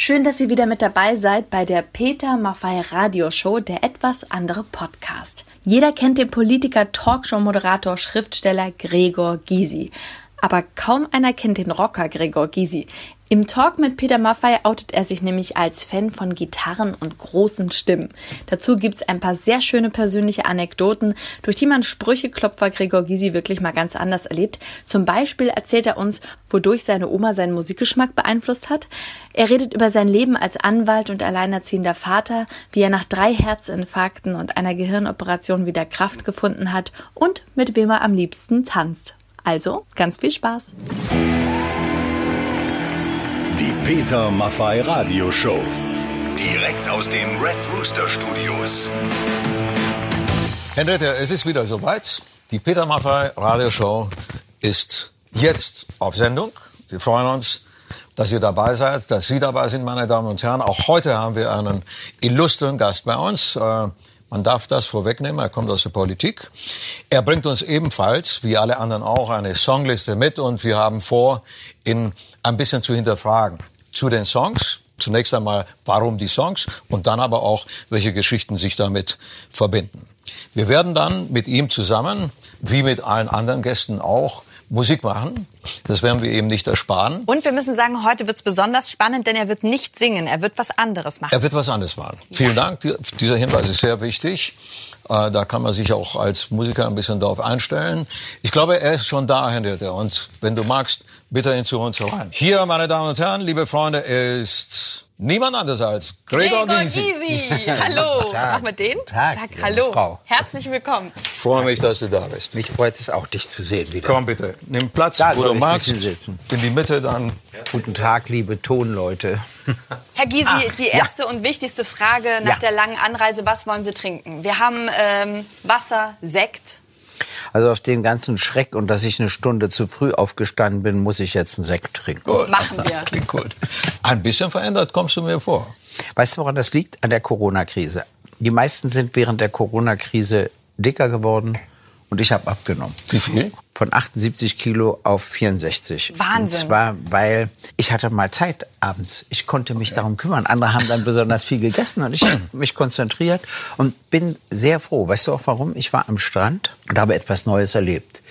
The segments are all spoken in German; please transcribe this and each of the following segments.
Schön, dass ihr wieder mit dabei seid bei der Peter Maffei Radioshow, der etwas andere Podcast. Jeder kennt den Politiker, Talkshow-Moderator, Schriftsteller Gregor Gysi. Aber kaum einer kennt den Rocker Gregor Gysi. Im Talk mit Peter Maffei outet er sich nämlich als Fan von Gitarren und großen Stimmen. Dazu gibt's ein paar sehr schöne persönliche Anekdoten, durch die man Sprücheklopfer Gregor Gysi wirklich mal ganz anders erlebt. Zum Beispiel erzählt er uns, wodurch seine Oma seinen Musikgeschmack beeinflusst hat. Er redet über sein Leben als Anwalt und alleinerziehender Vater, wie er nach drei Herzinfarkten und einer Gehirnoperation wieder Kraft gefunden hat und mit wem er am liebsten tanzt. Also ganz viel Spaß. Die Peter Maffei Radioshow. Direkt aus den Red Rooster Studios. Henriette, es ist wieder soweit. Die Peter Maffei Radioshow ist jetzt auf Sendung. Wir freuen uns, dass ihr dabei seid, dass Sie dabei sind, meine Damen und Herren. Auch heute haben wir einen illustren Gast bei uns. Man darf das vorwegnehmen, er kommt aus der Politik. Er bringt uns ebenfalls, wie alle anderen auch, eine Songliste mit und wir haben vor, ihn ein bisschen zu hinterfragen. Zu den Songs, zunächst einmal, warum die Songs und dann aber auch, welche Geschichten sich damit verbinden. Wir werden dann mit ihm zusammen, wie mit allen anderen Gästen auch, Musik machen. Das werden wir eben nicht ersparen. Und wir müssen sagen, heute wird es besonders spannend, denn er wird nicht singen, er wird was anderes machen. Er wird was anderes machen. Ja. Vielen Dank. Dieser Hinweis ist sehr wichtig. Äh, da kann man sich auch als Musiker ein bisschen darauf einstellen. Ich glaube, er ist schon da, Henriette. Und wenn du magst, bitte ihn zu uns herein. Hier, meine Damen und Herren, liebe Freunde, ist Niemand anders als Gregor, Gregor Gysi. Gysi. Hallo. Mach mal den. Tag, Sag Hallo. Frau. Herzlich willkommen. Ich freue mich, dass du da bist. Mich freut es auch, dich zu sehen wieder. Komm bitte, nimm Platz, da wo du magst. In die Mitte dann. Guten Tag, liebe Tonleute. Herr Gysi, Ach, die erste ja. und wichtigste Frage nach ja. der langen Anreise, was wollen Sie trinken? Wir haben ähm, Wasser, Sekt, also auf den ganzen Schreck und dass ich eine Stunde zu früh aufgestanden bin, muss ich jetzt einen Sekt trinken. Gut. Machen wir. Klingt gut. Ein bisschen verändert kommst du mir vor. Weißt du, woran das liegt? An der Corona-Krise. Die meisten sind während der Corona-Krise dicker geworden und ich habe abgenommen. Wie viel? Von 78 Kilo auf 64. Wahnsinn. Und zwar, weil ich hatte mal Zeit abends. Ich konnte mich darum kümmern. Andere haben dann besonders viel gegessen und ich habe mich konzentriert und bin sehr froh. Weißt du auch warum? Ich war am Strand und habe etwas Neues erlebt.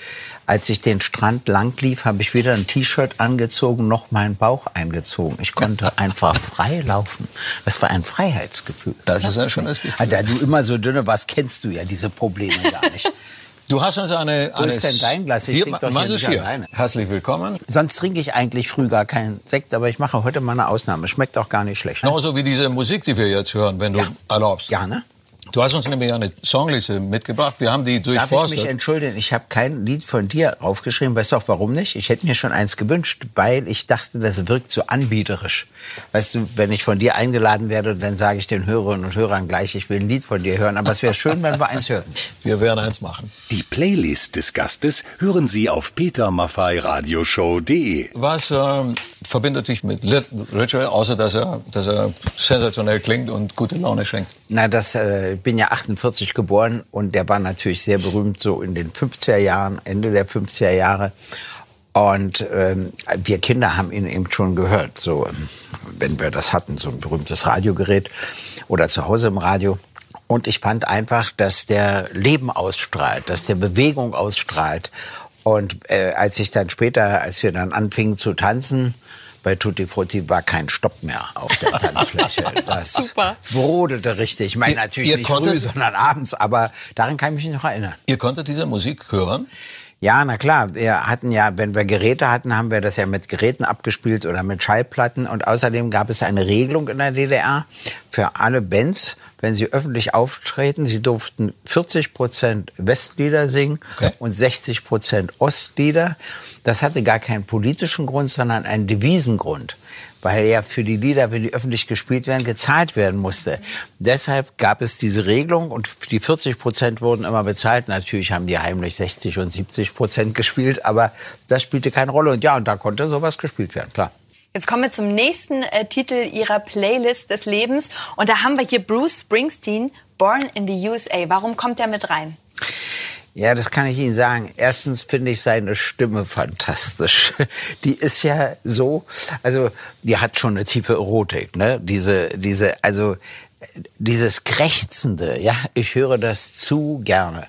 Als ich den Strand lang lief, habe ich weder ein T-Shirt angezogen noch meinen Bauch eingezogen. Ich konnte einfach frei laufen. Das war ein Freiheitsgefühl. Das ist ja schon das Gefühl. Da du immer so dünne warst, kennst du ja diese Probleme gar nicht. Du hast uns eine... Wo ist denn dein Glas? Ich trinke doch hier nicht hier. alleine. Herzlich willkommen. Sonst trinke ich eigentlich früh gar keinen Sekt, aber ich mache heute mal eine Ausnahme. Schmeckt auch gar nicht schlecht. Genauso wie diese Musik, die wir jetzt hören, wenn du ja. erlaubst. Gerne. Du hast uns nämlich eine Songliste mitgebracht. Wir haben die durchforstet. Darf ich mich entschuldigen? Ich habe kein Lied von dir aufgeschrieben. Weißt du auch warum nicht? Ich hätte mir schon eins gewünscht, weil ich dachte, das wirkt so anbieterisch. Weißt du, wenn ich von dir eingeladen werde, dann sage ich den Hörerinnen und Hörern gleich, ich will ein Lied von dir hören. Aber es wäre schön, wenn wir eins hörten. Wir werden eins machen. Die Playlist des Gastes hören Sie auf petermaffeiradioshow.de. Was ähm, verbindet dich mit Richard, außer dass er, dass er sensationell klingt und gute Laune schenkt? Na, das äh, bin ja 48 geboren und der war natürlich sehr berühmt so in den 50er Jahren, Ende der 50er Jahre. Und ähm, wir Kinder haben ihn eben schon gehört, so wenn wir das hatten, so ein berühmtes Radiogerät oder zu Hause im Radio. Und ich fand einfach, dass der Leben ausstrahlt, dass der Bewegung ausstrahlt. Und äh, als ich dann später, als wir dann anfingen zu tanzen, bei Tutti Frutti war kein Stopp mehr auf der Tanzfläche. Das Super. brodelte richtig. Ich meine natürlich ihr nicht konntet, früh, sondern abends, aber daran kann ich mich noch erinnern. Ihr konntet diese Musik hören? Ja, na klar. Wir hatten ja, wenn wir Geräte hatten, haben wir das ja mit Geräten abgespielt oder mit Schallplatten. Und außerdem gab es eine Regelung in der DDR für alle Bands, wenn sie öffentlich auftreten, sie durften 40 Prozent Westlieder singen okay. und 60 Prozent Ostlieder. Das hatte gar keinen politischen Grund, sondern einen Devisengrund weil ja für die Lieder, wenn die öffentlich gespielt werden, gezahlt werden musste. Deshalb gab es diese Regelung und die 40 Prozent wurden immer bezahlt. Natürlich haben die heimlich 60 und 70 Prozent gespielt, aber das spielte keine Rolle. Und ja, und da konnte sowas gespielt werden, klar. Jetzt kommen wir zum nächsten äh, Titel Ihrer Playlist des Lebens. Und da haben wir hier Bruce Springsteen, Born in the USA. Warum kommt er mit rein? Ja, das kann ich Ihnen sagen. Erstens finde ich seine Stimme fantastisch. Die ist ja so, also die hat schon eine tiefe Erotik, ne? Diese, diese, also dieses Krächzende, ja, ich höre das zu gerne.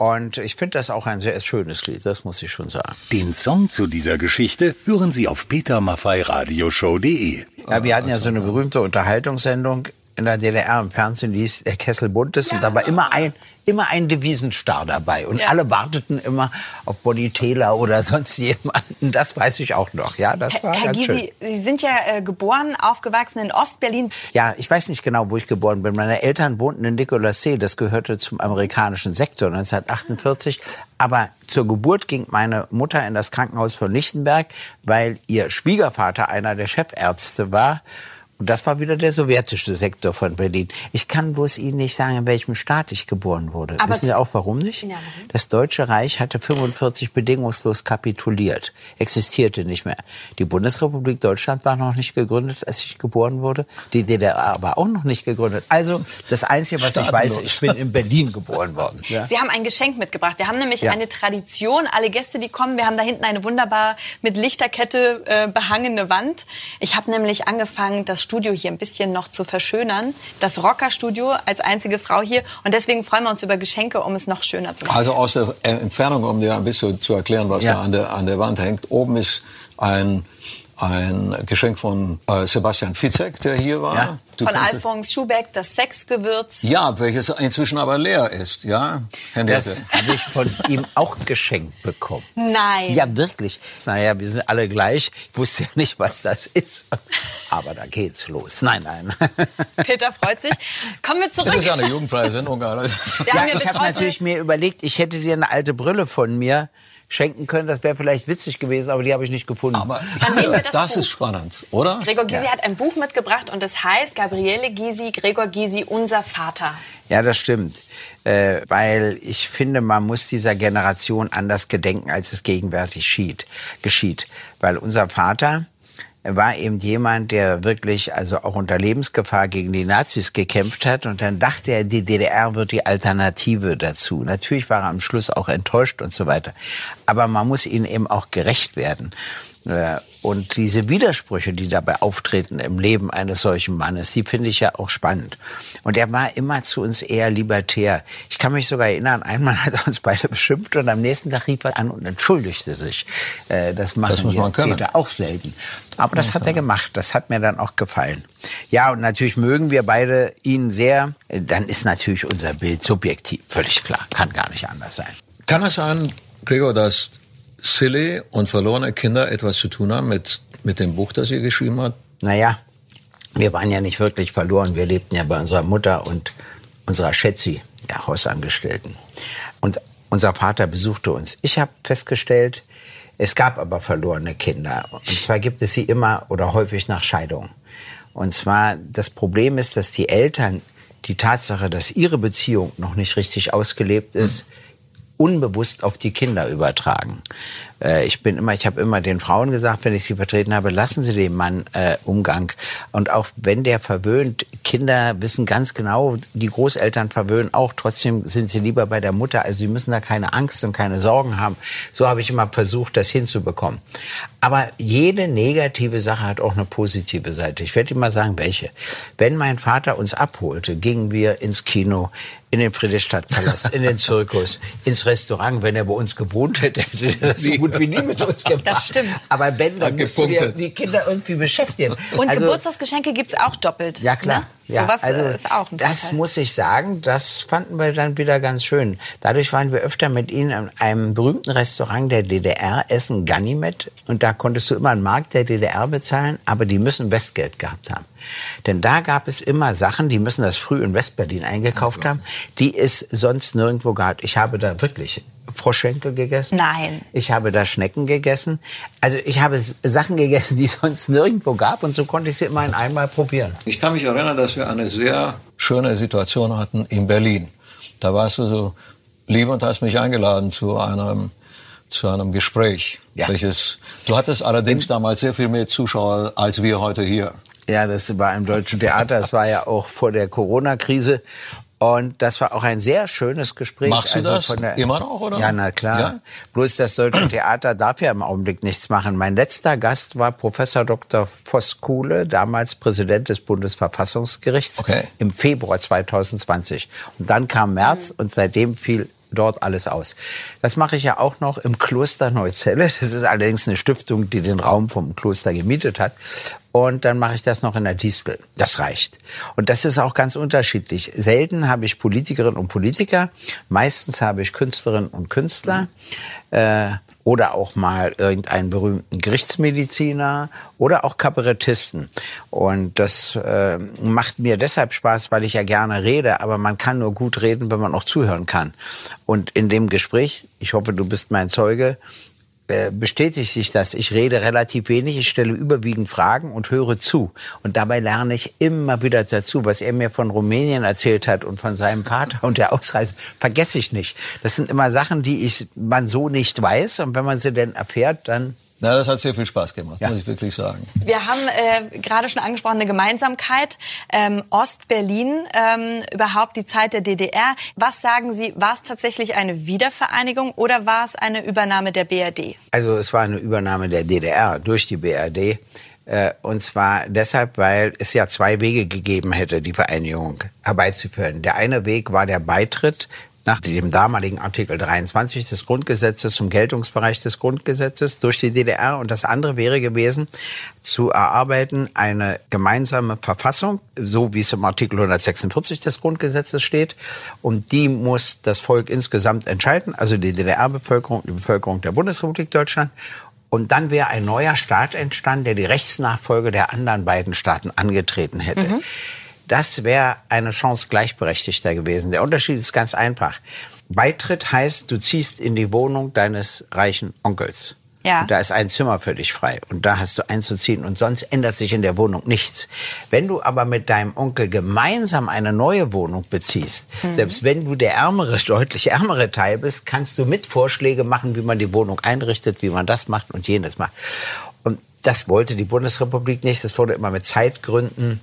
Und ich finde das auch ein sehr schönes Lied, das muss ich schon sagen. Den Song zu dieser Geschichte hören Sie auf petermaffeiradioshow.de. Ja, wir hatten ja so eine berühmte Unterhaltungssendung in der DDR im Fernsehen, die hieß Der Kessel bunt ist. Und da war immer ein, immer ein Devisenstar dabei. Und Ja. alle warteten immer auf Bonnie Taylor oder sonst jemanden. Das weiß ich auch noch. Ja, das war Herr ganz schön. Gysi, Sie sind ja äh, geboren, aufgewachsen in Ostberlin. Ja, ich weiß nicht genau, wo ich geboren bin. Meine Eltern wohnten in Nikolassee. Das gehörte zum amerikanischen Sektor 1948. Aber zur Geburt ging meine Mutter in das Krankenhaus von Lichtenberg, weil ihr Schwiegervater einer der Chefärzte war. Und das war wieder der sowjetische Sektor von Berlin. Ich kann bloß Ihnen nicht sagen, in welchem Staat ich geboren wurde. Aber Wissen Sie auch warum nicht? Ja? Das Deutsche Reich hatte 45 bedingungslos kapituliert, existierte nicht mehr. Die Bundesrepublik Deutschland war noch nicht gegründet, als ich geboren wurde. Die DDR war auch noch nicht gegründet. Also das Einzige, was ich weiß, ich bin in Berlin geboren worden. Ja. Sie haben ein Geschenk mitgebracht. Wir haben nämlich Ja. eine Tradition. Alle Gäste, die kommen, wir haben da hinten eine wunderbar mit Lichterkette äh, behangene Wand. Ich habe nämlich angefangen, das Studio hier ein bisschen noch zu verschönern. Das Rockerstudio als einzige Frau hier. Und deswegen freuen wir uns über Geschenke, um es noch schöner zu machen. Also aus der Entfernung, um dir ein bisschen zu erklären, was Ja. da an der, an der Wand hängt. Oben ist ein, ein Geschenk von äh, Sebastian Fitzek, der hier war. Ja. Du Von Alfons Schubeck, das Sexgewürz. Ja, welches inzwischen aber leer ist, ja, Henriette. Das habe ich von ihm auch geschenkt bekommen. Nein. Ja, wirklich. Naja, wir sind alle gleich. Ich wusste ja nicht, was das ist. Aber da geht's los. Nein, nein. Peter freut sich. Kommen wir Das zurück. ist ja eine jugendfreie Sendung. Ja, ja ich habe natürlich mir überlegt, ich hätte dir eine alte Brille von mir schenken können. Das wäre vielleicht witzig gewesen, aber die habe ich nicht gefunden. Aber das das, ist spannend, oder? Gregor Gysi hat ein Buch mitgebracht und es heißt Gabriele Gysi, Gregor Gysi, unser Vater. Ja, das stimmt. Äh, weil ich finde, man muss dieser Generation anders gedenken, als es gegenwärtig schied, geschieht. Weil unser Vater war eben jemand, der wirklich also auch unter Lebensgefahr gegen die Nazis gekämpft hat. Und dann dachte er, die DDR wird die Alternative dazu. Natürlich war er am Schluss auch enttäuscht und so weiter. Aber man muss ihnen eben auch gerecht werden. Äh, Und diese Widersprüche, die dabei auftreten im Leben eines solchen Mannes, die finde ich ja auch spannend. Und er war immer zu uns eher libertär. Ich kann mich sogar erinnern, einmal hat er uns beide beschimpft und am nächsten Tag rief er an und entschuldigte sich. Äh, Das machen Das muss wir man können. Väter auch selten. Aber das hat er gemacht. Das hat mir dann auch gefallen. Ja, und natürlich mögen wir beide ihn sehr. Dann ist natürlich unser Bild subjektiv. Völlig klar. Kann gar nicht anders sein. Kann es sein, Gregor, dass Silly und verlorene Kinder etwas zu tun haben mit, mit dem Buch, das ihr geschrieben habt? Naja, wir waren ja nicht wirklich verloren. Wir lebten ja bei unserer Mutter und unserer Schätzi, der Hausangestellten. Und unser Vater besuchte uns. Ich habe festgestellt, es gab aber verlorene Kinder. Und zwar gibt es sie immer oder häufig nach Scheidung. Und zwar, das Problem ist, dass die Eltern die Tatsache, dass ihre Beziehung noch nicht richtig ausgelebt ist, unbewusst auf die Kinder übertragen. Äh, ich bin immer, ich habe immer den Frauen gesagt, wenn ich sie vertreten habe, lassen Sie dem Mann äh, Umgang. Und auch wenn der verwöhnt, Kinder wissen ganz genau, die Großeltern verwöhnen auch. Trotzdem sind sie lieber bei der Mutter. Also sie müssen da keine Angst und keine Sorgen haben. So habe ich immer versucht, das hinzubekommen. Aber jede negative Sache hat auch eine positive Seite. Ich werde mal sagen, welche. Wenn mein Vater uns abholte, gingen wir ins Kino, in den Friedrichstadtpalast, in den Zirkus, ins Restaurant. Wenn er bei uns gewohnt hätte, hätte er das gut wie nie mit uns gemacht. Das stimmt. Aber wenn, dann musst du gepunktet. die Kinder irgendwie beschäftigen. Und Also- Geburtstagsgeschenke gibt's auch doppelt. ja, klar. Ne? Ja, Sowas also äh, ist auch ein das Vorteil. muss ich sagen, das fanden wir dann wieder ganz schön. Dadurch waren wir öfter mit ihnen in einem berühmten Restaurant der DDR essen, Ganymed. Und da konntest du immer einen Markt der DDR bezahlen, aber die müssen Westgeld gehabt haben. Denn da gab es immer Sachen, die müssen das früh in Westberlin eingekauft haben, die es sonst nirgendwo gab. Ich habe da wirklich Froschschenkel gegessen. Nein. Ich habe da Schnecken gegessen. Also ich habe Sachen gegessen, die es sonst nirgendwo gab. Und so konnte ich sie immer in einmal probieren. Ich kann mich erinnern, dass wir eine sehr schöne Situation hatten in Berlin. Da warst du so lieb und hast mich eingeladen zu einem, zu einem Gespräch. Ja. Welches, du hattest allerdings damals sehr viel mehr Zuschauer als wir heute hier. Ja, das war im Deutschen Theater. Es war ja auch vor der Corona-Krise. Und das war auch ein sehr schönes Gespräch. Machst du also das der, immer noch, oder? Ja, na klar. Ja? Bloß das Deutsche Theater darf ja im Augenblick nichts machen. Mein letzter Gast war Professor Dr. Voskuhle, damals Präsident des Bundesverfassungsgerichts, okay. im Februar 2020. Und dann kam März mhm. und seitdem fiel dort alles aus. Das mache ich ja auch noch im Kloster Neuzelle. Das ist allerdings eine Stiftung, die den Raum vom Kloster gemietet hat. Und dann mache ich das noch in der Distel. Das reicht. Und das ist auch ganz unterschiedlich. Selten habe ich Politikerinnen und Politiker. Meistens habe ich Künstlerinnen und Künstler. Äh, oder auch mal irgendeinen berühmten Gerichtsmediziner oder auch Kabarettisten. Und das äh, macht mir deshalb Spaß, weil ich ja gerne rede, aber man kann nur gut reden, wenn man auch zuhören kann. Und in dem Gespräch, ich hoffe, du bist mein Zeuge, bestätigt sich das. Ich rede relativ wenig, ich stelle überwiegend Fragen und höre zu. Und dabei lerne ich immer wieder dazu. Was er mir von Rumänien erzählt hat und von seinem Vater und der Ausreise, vergesse ich nicht. Das sind immer Sachen, die ich man so nicht weiß. Und wenn man sie denn erfährt, dann na, das hat sehr viel Spaß gemacht, ja. muss ich wirklich sagen. Wir haben äh, gerade schon angesprochen, eine Gemeinsamkeit. Ähm, Ost-Berlin, ähm, überhaupt die Zeit der DDR. Was sagen Sie, war es tatsächlich eine Wiedervereinigung oder war es eine Übernahme der BRD? Also es war eine Übernahme der DDR durch die BRD. Äh, und zwar deshalb, weil es ja zwei Wege gegeben hätte, die Vereinigung herbeizuführen. Der eine Weg war der Beitritt nach dem damaligen Artikel 23 des Grundgesetzes zum Geltungsbereich des Grundgesetzes durch die DDR. Und das andere wäre gewesen, zu erarbeiten eine gemeinsame Verfassung, so wie es im Artikel 146 des Grundgesetzes steht. Und die muss das Volk insgesamt entscheiden, also die DDR-Bevölkerung, die Bevölkerung der Bundesrepublik Deutschland. Und dann wäre ein neuer Staat entstanden, der die Rechtsnachfolge der anderen beiden Staaten angetreten hätte. Mhm. Das wäre eine Chance gleichberechtigter gewesen. Der Unterschied ist ganz einfach. Beitritt heißt, du ziehst in die Wohnung deines reichen Onkels. Ja. Und da ist ein Zimmer für dich frei. Und da hast du einzuziehen. Und sonst ändert sich in der Wohnung nichts. Wenn du aber mit deinem Onkel gemeinsam eine neue Wohnung beziehst, mhm. selbst wenn du der ärmere, deutlich ärmere Teil bist, kannst du mit Vorschläge machen, wie man die Wohnung einrichtet, wie man das macht und jenes macht. Und das wollte die Bundesrepublik nicht. Das wurde immer mit Zeitgründen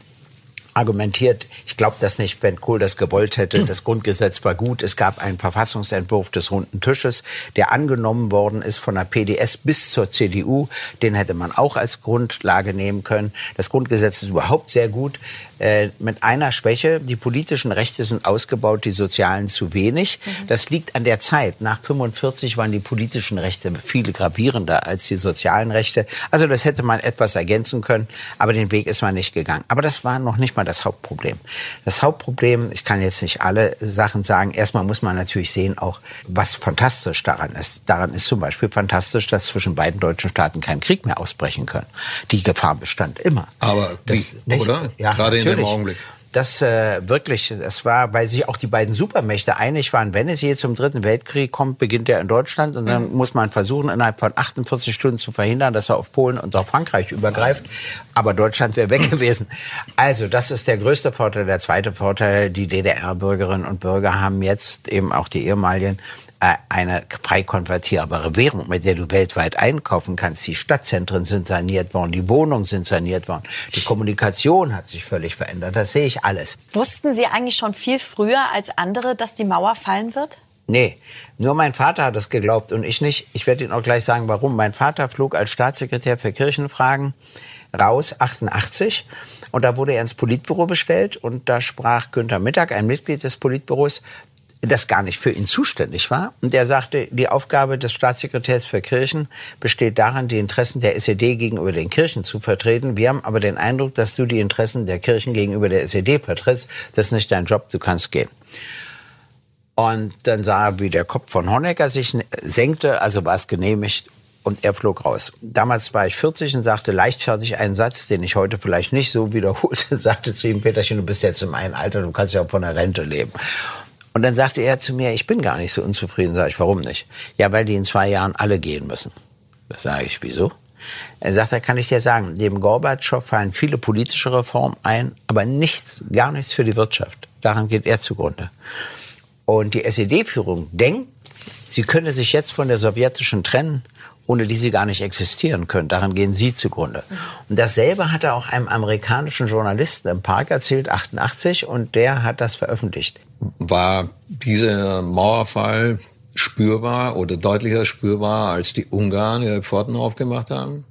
argumentiert, ich glaube das nicht, wenn Kohl das gewollt hätte. Das Grundgesetz war gut. Es gab einen Verfassungsentwurf des runden Tisches, der angenommen worden ist von der PDS bis zur CDU. Den hätte man auch als Grundlage nehmen können. Das Grundgesetz ist überhaupt sehr gut. Äh, mit einer Schwäche. Die politischen Rechte sind ausgebaut, die sozialen zu wenig. Mhm. Das liegt an der Zeit. Nach 45 waren die politischen Rechte viel gravierender als die sozialen Rechte. Also das hätte man etwas ergänzen können, aber den Weg ist man nicht gegangen. Aber das war noch nicht mal das Hauptproblem. Das Hauptproblem, ich kann jetzt nicht alle Sachen sagen. Erstmal muss man natürlich sehen, auch was fantastisch daran ist. Daran ist zum Beispiel fantastisch, dass zwischen beiden deutschen Staaten kein Krieg mehr ausbrechen können. Die Gefahr bestand immer. Aber das, wie, oder? Ja, Gerade in dem Augenblick das äh, wirklich, es war, weil sich auch die beiden Supermächte einig waren, wenn es je zum Dritten Weltkrieg kommt, beginnt er in Deutschland und dann mhm. muss man versuchen, innerhalb von 48 Stunden zu verhindern, dass er auf Polen und auf Frankreich übergreift. Aber Deutschland wäre weg gewesen. Also das ist der größte Vorteil. Der zweite Vorteil, die DDR-Bürgerinnen und Bürger haben jetzt eben auch die ehemaligen eine frei konvertierbare Währung, mit der du weltweit einkaufen kannst. Die Stadtzentren sind saniert worden, die Wohnungen sind saniert worden, die Kommunikation hat sich völlig verändert. Das sehe ich alles. Wussten Sie eigentlich schon viel früher als andere, dass die Mauer fallen wird? Nee, nur mein Vater hat es geglaubt und ich nicht. Ich werde Ihnen auch gleich sagen, warum. Mein Vater flog als Staatssekretär für Kirchenfragen raus, 88. Und da wurde er ins Politbüro bestellt und da sprach Günther Mittag, ein Mitglied des Politbüros, das gar nicht für ihn zuständig war. Und er sagte, die Aufgabe des Staatssekretärs für Kirchen besteht darin, die Interessen der SED gegenüber den Kirchen zu vertreten. Wir haben aber den Eindruck, dass du die Interessen der Kirchen gegenüber der SED vertrittst. Das ist nicht dein Job, du kannst gehen. Und dann sah er, wie der Kopf von Honecker sich senkte, also war es genehmigt und er flog raus. Damals war ich 40 und sagte leichtfertig einen Satz, den ich heute vielleicht nicht so wiederholte, sagte zu ihm, Peterchen, du bist jetzt in meinem Alter, du kannst ja auch von der Rente leben. Und dann sagte er zu mir, ich bin gar nicht so unzufrieden. Sag ich, warum nicht? Ja, weil die in zwei Jahren alle gehen müssen. Das sage ich, wieso? Er sagt, da kann ich dir sagen, neben Gorbatschow fallen viele politische Reformen ein, aber nichts, gar nichts für die Wirtschaft. Daran geht er zugrunde. Und die SED-Führung denkt, sie könne sich jetzt von der sowjetischen trennen ohne die sie gar nicht existieren können. Daran gehen sie zugrunde. Und dasselbe hat er auch einem amerikanischen Journalisten im Park erzählt, 88, und der hat das veröffentlicht. War dieser Mauerfall spürbar oder deutlicher spürbar, als die Ungarn ihre Pforten aufgemacht haben?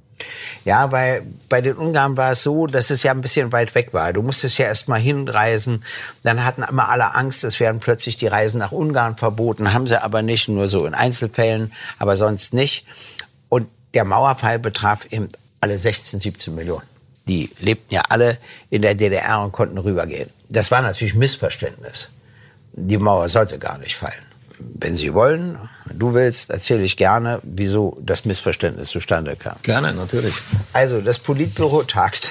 Ja, weil bei den Ungarn war es so, dass es ja ein bisschen weit weg war. Du musstest ja erst mal hinreisen. Dann hatten immer alle Angst, es werden plötzlich die Reisen nach Ungarn verboten. Haben sie aber nicht, nur so in Einzelfällen, aber sonst nicht. Und der Mauerfall betraf eben alle 16, 17 Millionen. Die lebten ja alle in der DDR und konnten rübergehen. Das war natürlich Missverständnis. Die Mauer sollte gar nicht fallen wenn Sie wollen, wenn du willst, erzähle ich gerne, wieso das Missverständnis zustande kam. Gerne, natürlich. Also das Politbüro tagte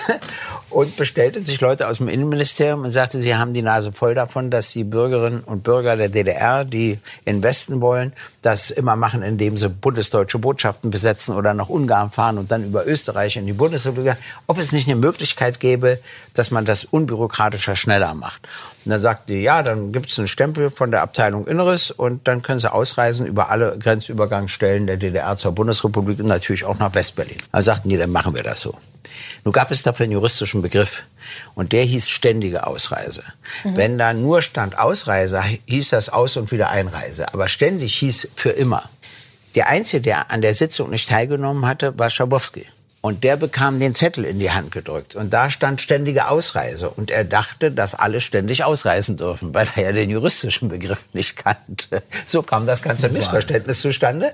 und bestellte sich Leute aus dem Innenministerium und sagte, sie haben die Nase voll davon, dass die Bürgerinnen und Bürger der DDR, die in Westen wollen, das immer machen, indem sie bundesdeutsche Botschaften besetzen oder nach Ungarn fahren und dann über Österreich in die Bundesrepublik. Ob es nicht eine Möglichkeit gäbe, dass man das unbürokratischer, schneller macht. Und dann sagte die, ja, dann gibt es einen Stempel von der Abteilung Inneres und dann können sie ausreisen über alle Grenzübergangsstellen der DDR zur Bundesrepublik und natürlich auch nach Westberlin. Dann sagten die, dann machen wir das so. Nun gab es dafür einen juristischen Begriff und der hieß ständige Ausreise. Mhm. Wenn da nur stand Ausreise, hieß das Aus- und Wiedereinreise. Aber ständig hieß für immer. Der Einzige, der an der Sitzung nicht teilgenommen hatte, war Schabowski. Und der bekam den Zettel in die Hand gedrückt. Und da stand ständige Ausreise. Und er dachte, dass alle ständig ausreisen dürfen, weil er ja den juristischen Begriff nicht kannte. So kam das ganze Missverständnis zustande.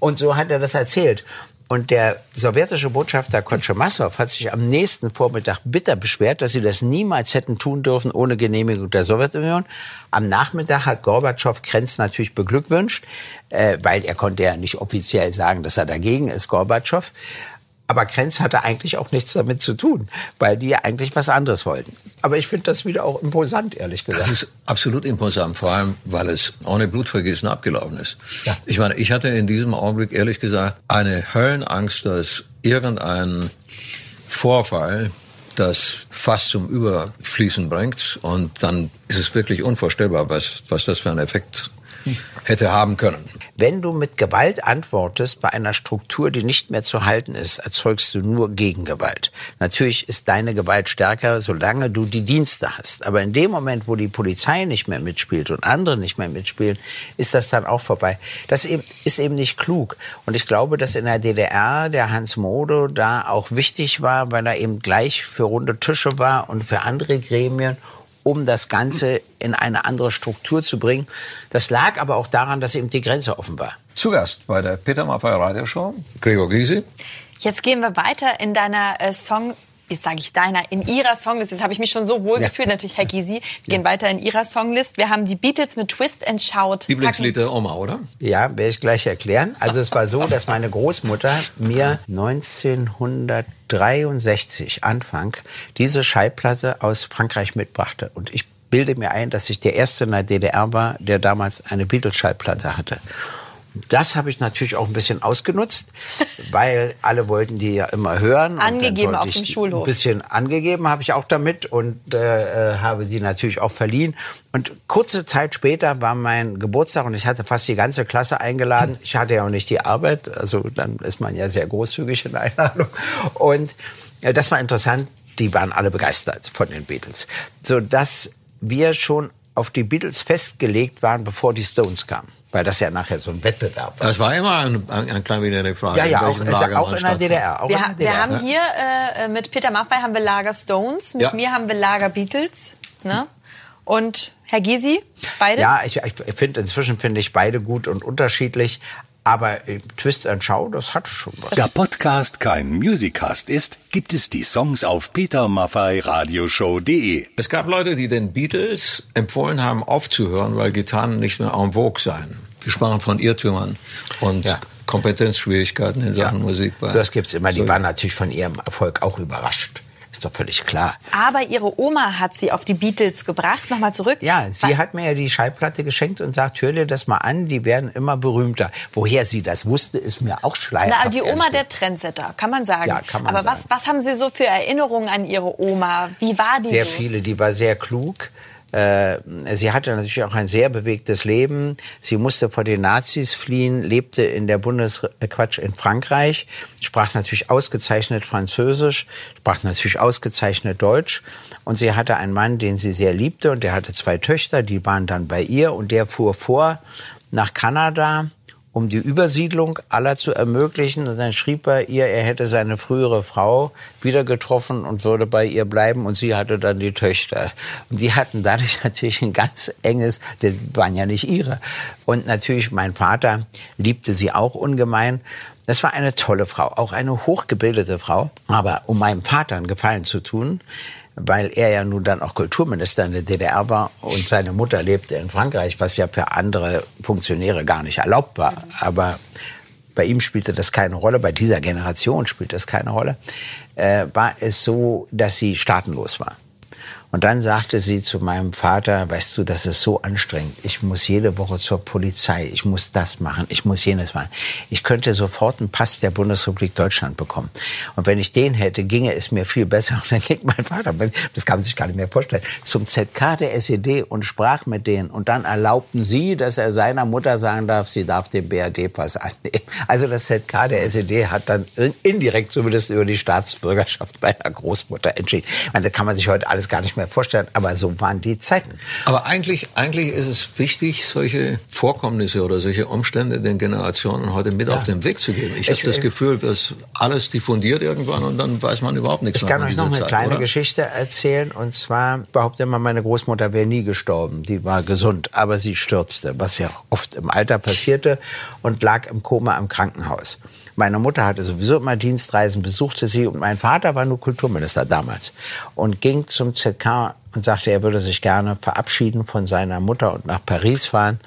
Und so hat er das erzählt. Und der sowjetische Botschafter Konchemassow hat sich am nächsten Vormittag bitter beschwert, dass sie das niemals hätten tun dürfen ohne Genehmigung der Sowjetunion. Am Nachmittag hat Gorbatschow Krenz natürlich beglückwünscht, äh, weil er konnte ja nicht offiziell sagen, dass er dagegen ist, Gorbatschow. Aber Krenz hatte eigentlich auch nichts damit zu tun, weil die ja eigentlich was anderes wollten. Aber ich finde das wieder auch imposant, ehrlich gesagt. Das ist absolut imposant, vor allem, weil es ohne Blutvergießen abgelaufen ist. Ja. Ich meine, ich hatte in diesem Augenblick, ehrlich gesagt, eine Höllenangst, dass irgendein Vorfall das fast zum Überfließen bringt. Und dann ist es wirklich unvorstellbar, was, was das für einen Effekt hätte haben können. Wenn du mit Gewalt antwortest bei einer Struktur, die nicht mehr zu halten ist, erzeugst du nur Gegengewalt. Natürlich ist deine Gewalt stärker, solange du die Dienste hast. Aber in dem Moment, wo die Polizei nicht mehr mitspielt und andere nicht mehr mitspielen, ist das dann auch vorbei. Das ist eben nicht klug. Und ich glaube, dass in der DDR der Hans Modo da auch wichtig war, weil er eben gleich für runde Tische war und für andere Gremien um das Ganze in eine andere Struktur zu bringen. Das lag aber auch daran, dass eben die Grenze offen war. Zu Gast bei der Peter Maffay Radioshow, Gregor Gysi. Jetzt gehen wir weiter in deiner äh, Song jetzt sage ich deiner, in ihrer Songlist, jetzt habe ich mich schon so wohl ja. gefühlt, natürlich Herr Gysi, wir gehen weiter in ihrer Songlist. Wir haben die Beatles mit Twist and Shout. Lieblingslied der Oma, oder? Ja, werde ich gleich erklären. Also es war so, dass meine Großmutter mir 1963 Anfang diese Schallplatte aus Frankreich mitbrachte und ich bilde mir ein, dass ich der erste in der DDR war, der damals eine Beatles-Schallplatte hatte. Das habe ich natürlich auch ein bisschen ausgenutzt, weil alle wollten die ja immer hören. Angegeben auf dem Schulhof. Ein bisschen angegeben habe ich auch damit und äh, habe die natürlich auch verliehen. Und kurze Zeit später war mein Geburtstag und ich hatte fast die ganze Klasse eingeladen. Ich hatte ja auch nicht die Arbeit, also dann ist man ja sehr großzügig in der Einladung. Und äh, das war interessant. Die waren alle begeistert von den Beatles, so dass wir schon auf die Beatles festgelegt waren, bevor die Stones kamen. Weil das ja nachher so ein Wettbewerb war. Das war immer ein, ein, ein klein wenig eine Frage. Ja, ja, auch, also auch in der DDR. Auch wir, in der DDR. wir haben hier äh, mit Peter Maffay haben wir Lager Stones, mit ja. mir haben wir Lager Beatles. Ne? Und Herr Gysi, beides? Ja, ich, ich finde, inzwischen finde ich beide gut und unterschiedlich. Aber äh, Twist and Show, das hat schon was. Da Podcast kein Musicast ist, gibt es die Songs auf petermaffeiradioshow.de. Es gab Leute, die den Beatles empfohlen haben, aufzuhören, weil Gitarren nicht mehr en vogue seien. Wir sprachen von Irrtümern und ja. Kompetenzschwierigkeiten in Sachen ja. Musik. Das gibt's immer. Die waren natürlich von ihrem Erfolg auch überrascht. Ist doch völlig klar. Aber ihre Oma hat sie auf die Beatles gebracht. Nochmal zurück. Ja, sie hat mir ja die Schallplatte geschenkt und sagt, hör dir das mal an, die werden immer berühmter. Woher sie das wusste, ist mir auch schleierhaft. Na, die Oma der Trendsetter, kann man sagen. Ja, kann man Aber sagen. was, was haben Sie so für Erinnerungen an Ihre Oma? Wie war die Sehr so? viele. Die war sehr klug sie hatte natürlich auch ein sehr bewegtes Leben. Sie musste vor den Nazis fliehen, lebte in der Bundes äh, in Frankreich, sprach natürlich ausgezeichnet Französisch, sprach natürlich ausgezeichnet Deutsch und sie hatte einen Mann, den sie sehr liebte und der hatte zwei Töchter, die waren dann bei ihr und der fuhr vor nach Kanada um die Übersiedlung aller zu ermöglichen. Und dann schrieb er ihr, er hätte seine frühere Frau wieder getroffen und würde bei ihr bleiben. Und sie hatte dann die Töchter. Und die hatten dadurch natürlich ein ganz enges, die waren ja nicht ihre. Und natürlich mein Vater liebte sie auch ungemein. Das war eine tolle Frau, auch eine hochgebildete Frau. Aber um meinem Vater einen Gefallen zu tun, weil er ja nun dann auch Kulturminister in der DDR war und seine Mutter lebte in Frankreich, was ja für andere Funktionäre gar nicht erlaubt war. Aber bei ihm spielte das keine Rolle, bei dieser Generation spielte das keine Rolle, äh, war es so, dass sie staatenlos war. Und dann sagte sie zu meinem Vater, weißt du, das ist so anstrengend. Ich muss jede Woche zur Polizei. Ich muss das machen. Ich muss jenes machen. Ich könnte sofort einen Pass der Bundesrepublik Deutschland bekommen. Und wenn ich den hätte, ginge es mir viel besser. Und dann ging mein Vater, das kann man sich gar nicht mehr vorstellen, zum ZK der SED und sprach mit denen. Und dann erlaubten sie, dass er seiner Mutter sagen darf, sie darf den BRD-Pass annehmen. Also das ZK der SED hat dann indirekt zumindest über die Staatsbürgerschaft meiner Großmutter entschieden. Meine, da kann man sich heute alles gar nicht mehr mehr vorstellen, aber so waren die Zeiten. Aber eigentlich, eigentlich ist es wichtig, solche Vorkommnisse oder solche Umstände den Generationen heute mit ja. auf den Weg zu geben. Ich, ich habe das Gefühl, dass alles diffundiert irgendwann und dann weiß man überhaupt nichts ich mehr. Ich kann euch noch eine Zeit, kleine oder? Geschichte erzählen und zwar behauptet immer, meine Großmutter wäre nie gestorben. Die war gesund, aber sie stürzte, was ja oft im Alter passierte und lag im Koma im Krankenhaus. Meine Mutter hatte sowieso immer Dienstreisen, besuchte sie und mein Vater war nur Kulturminister damals und ging zum ZK und sagte, er würde sich gerne verabschieden von seiner Mutter und nach Paris fahren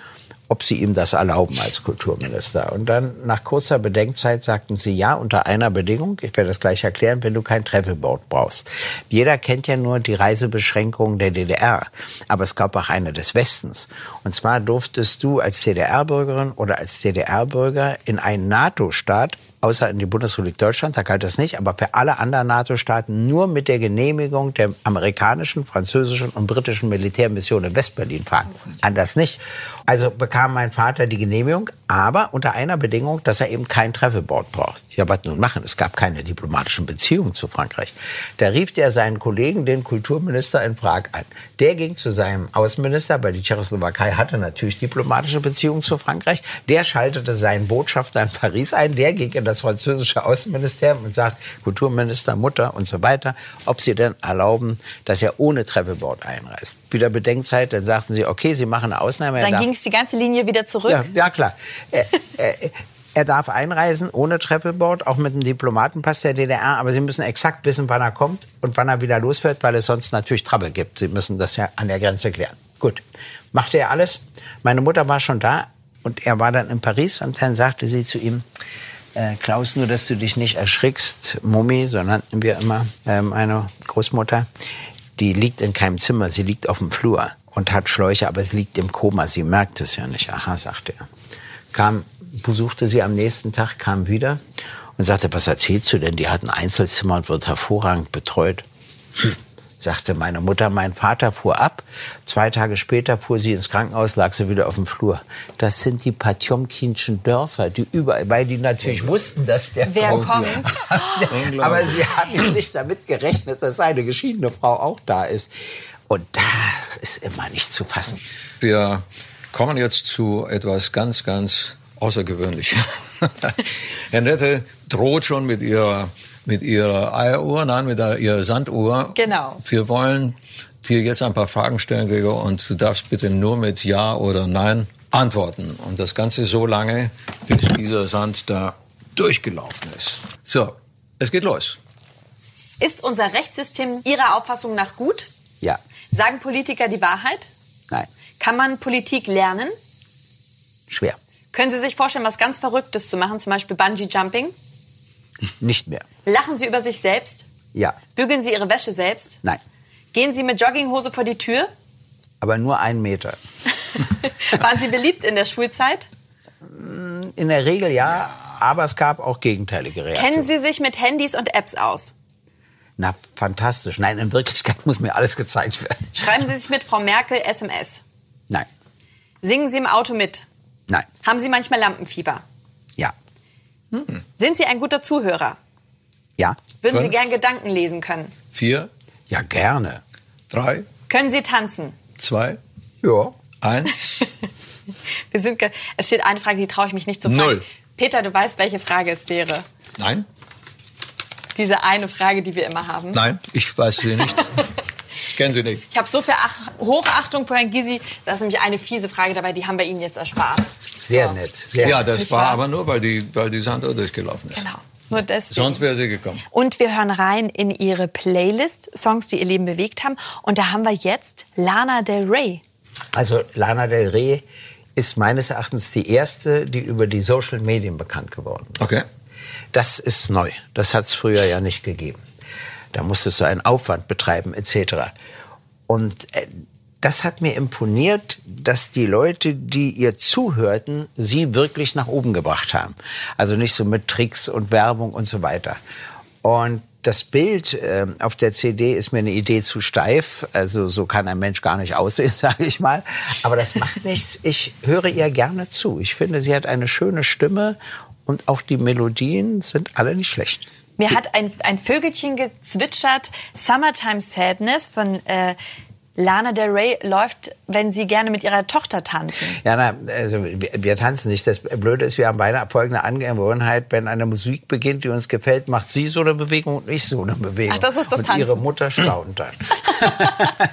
ob sie ihm das erlauben als Kulturminister. Und dann nach kurzer Bedenkzeit sagten sie ja unter einer Bedingung, ich werde das gleich erklären, wenn du kein Travelboard brauchst. Jeder kennt ja nur die Reisebeschränkungen der DDR, aber es gab auch eine des Westens. Und zwar durftest du als DDR-Bürgerin oder als DDR-Bürger in einen NATO-Staat außer in die Bundesrepublik Deutschland, da galt das nicht, aber für alle anderen NATO-Staaten nur mit der Genehmigung der amerikanischen, französischen und britischen Militärmission in Westberlin fahren. Anders nicht. Also bekam mein Vater die Genehmigung, aber unter einer Bedingung, dass er eben kein Travelboard braucht. Ja, was nun machen? Es gab keine diplomatischen Beziehungen zu Frankreich. Da rief er seinen Kollegen, den Kulturminister in Prag an. Der ging zu seinem Außenminister, weil die Tschechoslowakei hatte natürlich diplomatische Beziehungen zu Frankreich. Der schaltete seinen Botschafter in Paris ein. Der ging in das französische Außenministerium und sagt, Kulturminister, Mutter und so weiter, ob sie denn erlauben, dass er ohne Travelboard einreist. Wieder Bedenkzeit, dann sagten sie, okay, sie machen eine Ausnahme. Dann es die ganze Linie wieder zurück? Ja, ja klar. Er, er, er darf einreisen ohne Travelboard, auch mit einem Diplomatenpass der DDR, aber Sie müssen exakt wissen, wann er kommt und wann er wieder losfährt, weil es sonst natürlich Trouble gibt. Sie müssen das ja an der Grenze klären. Gut, machte er alles. Meine Mutter war schon da und er war dann in Paris und dann sagte sie zu ihm, äh, Klaus, nur dass du dich nicht erschrickst, Mummi, so nannten wir immer äh, meine Großmutter, die liegt in keinem Zimmer, sie liegt auf dem Flur und hat Schläuche, aber sie liegt im Koma, sie merkt es ja nicht. Aha, sagte er. Kam, besuchte sie am nächsten Tag, kam wieder und sagte, was erzählst du denn? Die hat ein Einzelzimmer und wird hervorragend betreut. Hm sagte meine Mutter. Mein Vater fuhr ab. Zwei Tage später fuhr sie ins Krankenhaus, lag sie wieder auf dem Flur. Das sind die Patjomkinschen Dörfer, die überall, weil die natürlich wussten, dass der Wer kommt. Aber sie haben nicht damit gerechnet, dass eine geschiedene Frau auch da ist. Und das ist immer nicht zu fassen. Wir kommen jetzt zu etwas ganz, ganz Außergewöhnlichem. Henriette droht schon mit ihrer mit ihrer Eieruhr, nein, mit der, ihrer Sanduhr. Genau. Wir wollen dir jetzt ein paar Fragen stellen, Gregor, und du darfst bitte nur mit Ja oder Nein antworten. Und das Ganze so lange, bis dieser Sand da durchgelaufen ist. So, es geht los. Ist unser Rechtssystem Ihrer Auffassung nach gut? Sagen Politiker die Wahrheit? Nein. Kann man Politik lernen? Schwer. Können Sie sich vorstellen, was ganz Verrücktes zu machen, zum Beispiel Bungee Jumping? Nicht mehr. Lachen Sie über sich selbst? Ja. Bügeln Sie Ihre Wäsche selbst? Nein. Gehen Sie mit Jogginghose vor die Tür? Aber nur einen Meter. Waren Sie beliebt in der Schulzeit? In der Regel ja, aber es gab auch gegenteilige Reaktionen. Kennen Sie sich mit Handys und Apps aus? Na, fantastisch. Nein, in Wirklichkeit muss mir alles gezeigt werden. Schreiben Sie sich mit Frau Merkel SMS. Nein, Singen Sie im Auto mit. nein, Haben Sie manchmal Lampenfieber? ja, Sind Sie ein guter Zuhörer? ja, Würden Sie Fünf. gern Gedanken lesen können? Vier, ja, gerne. drei, Können Sie tanzen? zwei, Ja. eins. Wir sind es steht eine Frage, die traue ich mich nicht zu fragen. Null. Peter, du weißt, welche Frage es wäre. Nein, Diese eine Frage, die wir immer haben. nein, ich weiß sie nicht. Ich kenne sie nicht. Ich habe so viel Ach Hochachtung vor Herrn Gysi. Da ist nämlich eine fiese Frage dabei, die haben wir Ihnen jetzt erspart. Sehr So. nett. Sehr Ja, das war aber nur, weil die, weil die Sanduhr durchgelaufen ist. Genau. Nur deswegen. Sonst wäre sie gekommen. Und wir hören rein in ihre Playlist, Songs, die ihr Leben bewegt haben. Und da haben wir jetzt Lana Del Rey. Also Lana Del Rey ist meines Erachtens die erste, die über die Social Medien bekannt geworden ist. Okay. Das ist neu. Das hat es früher ja nicht gegeben. Da musstest du einen Aufwand betreiben etc. Und äh, das hat mir imponiert, dass die Leute, die ihr zuhörten, sie wirklich nach oben gebracht haben. Also nicht so mit Tricks und Werbung und so weiter. Und das Bild äh, auf der CD ist mir eine Idee zu steif. Also so kann ein Mensch gar nicht aussehen, sage ich mal. Aber das macht nichts. Ich höre ihr gerne zu. Ich finde, sie hat eine schöne Stimme und auch die Melodien sind alle nicht schlecht. Mir hat ein, ein Vögelchen gezwitschert, Summertime Sadness von äh, Lana Del Rey läuft, wenn sie gerne mit ihrer Tochter tanzen. Ja, na, also wir, wir tanzen nicht. Das Blöde ist, wir haben beide folgende Angewohnheit. Wenn eine Musik beginnt, die uns gefällt, macht sie so eine Bewegung und ich so eine Bewegung. Ach, das ist das und Tanzen. ihre Mutter staunt dann.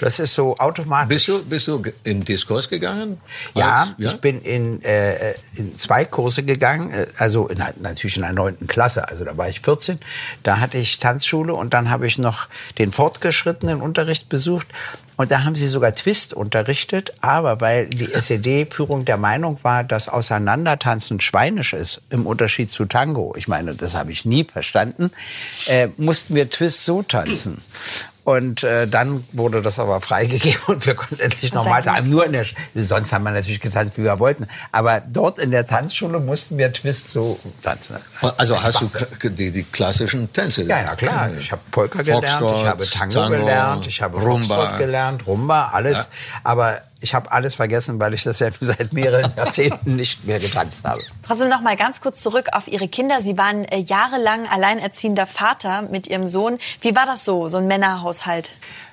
das ist so automatisch. Bist du, bist du in Diskurs gegangen? Ja, Als- ich bin in, äh, in zwei Kurse gegangen, äh, also in, natürlich in der neunten Klasse, also da war ich 14. Da hatte ich Tanzschule und dann habe ich noch den fortgeschrittenen Unterricht besucht und da haben sie sogar Twist unterrichtet, aber weil die SED-Führung der Meinung war, dass Auseinandertanzen schweinisch ist, im Unterschied zu Tango, ich meine, das habe ich nie verstanden, äh, mussten wir Twist so tanzen. Und äh, dann wurde das aber freigegeben und wir konnten endlich normal tanzen. Nur in der, Sch- sonst haben wir natürlich getanzt, wie wir wollten. Aber dort in der Tanzschule mussten wir Twist so tanzen. Also hast du Spaß. k- die, die klassischen Tänze Ja, ja, klar. Ich habe Polka gelernt, ich Foxtrot, habe Tango, Tango, gelernt, ich habe Rumba. Foxtrot gelernt, Rumba, alles. Aber ich habe alles vergessen, weil ich das ja seit mehreren Jahrzehnten nicht mehr getanzt habe. Trotzdem noch mal ganz kurz zurück auf Ihre Kinder. Sie waren äh, jahrelang alleinerziehender Vater mit Ihrem Sohn. Wie war das so, so ein Männerhaushalt?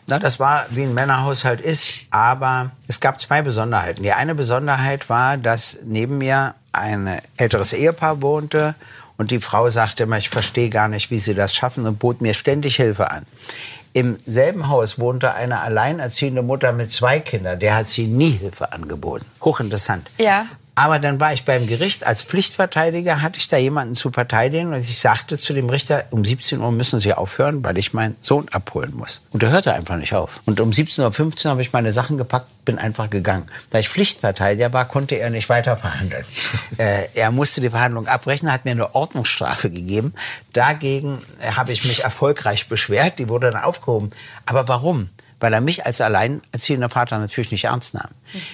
Na, das war, wie ein Männerhaushalt ist, aber es gab zwei Besonderheiten. Die eine Besonderheit war, dass neben mir ein älteres Ehepaar wohnte und die Frau sagte immer, ich verstehe gar nicht, wie sie das schaffen und bot mir ständig Hilfe an. Im selben Haus wohnte eine alleinerziehende Mutter mit zwei Kindern, der hat sie nie Hilfe angeboten. Hochinteressant. Ja. Aber dann war ich beim Gericht als Pflichtverteidiger, hatte ich da jemanden zu verteidigen und ich sagte zu dem Richter, um 17 Uhr müssen Sie aufhören, weil ich meinen Sohn abholen muss. Und er hörte einfach nicht auf. Und um 17.15 Uhr habe ich meine Sachen gepackt, bin einfach gegangen. Da ich Pflichtverteidiger war, konnte er nicht weiter verhandeln. äh, er musste die Verhandlung abbrechen, hat mir eine Ordnungsstrafe gegeben. Dagegen habe ich mich erfolgreich beschwert, die wurde dann aufgehoben. Aber warum? Weil er mich als alleinerziehender Vater natürlich nicht ernst nahm.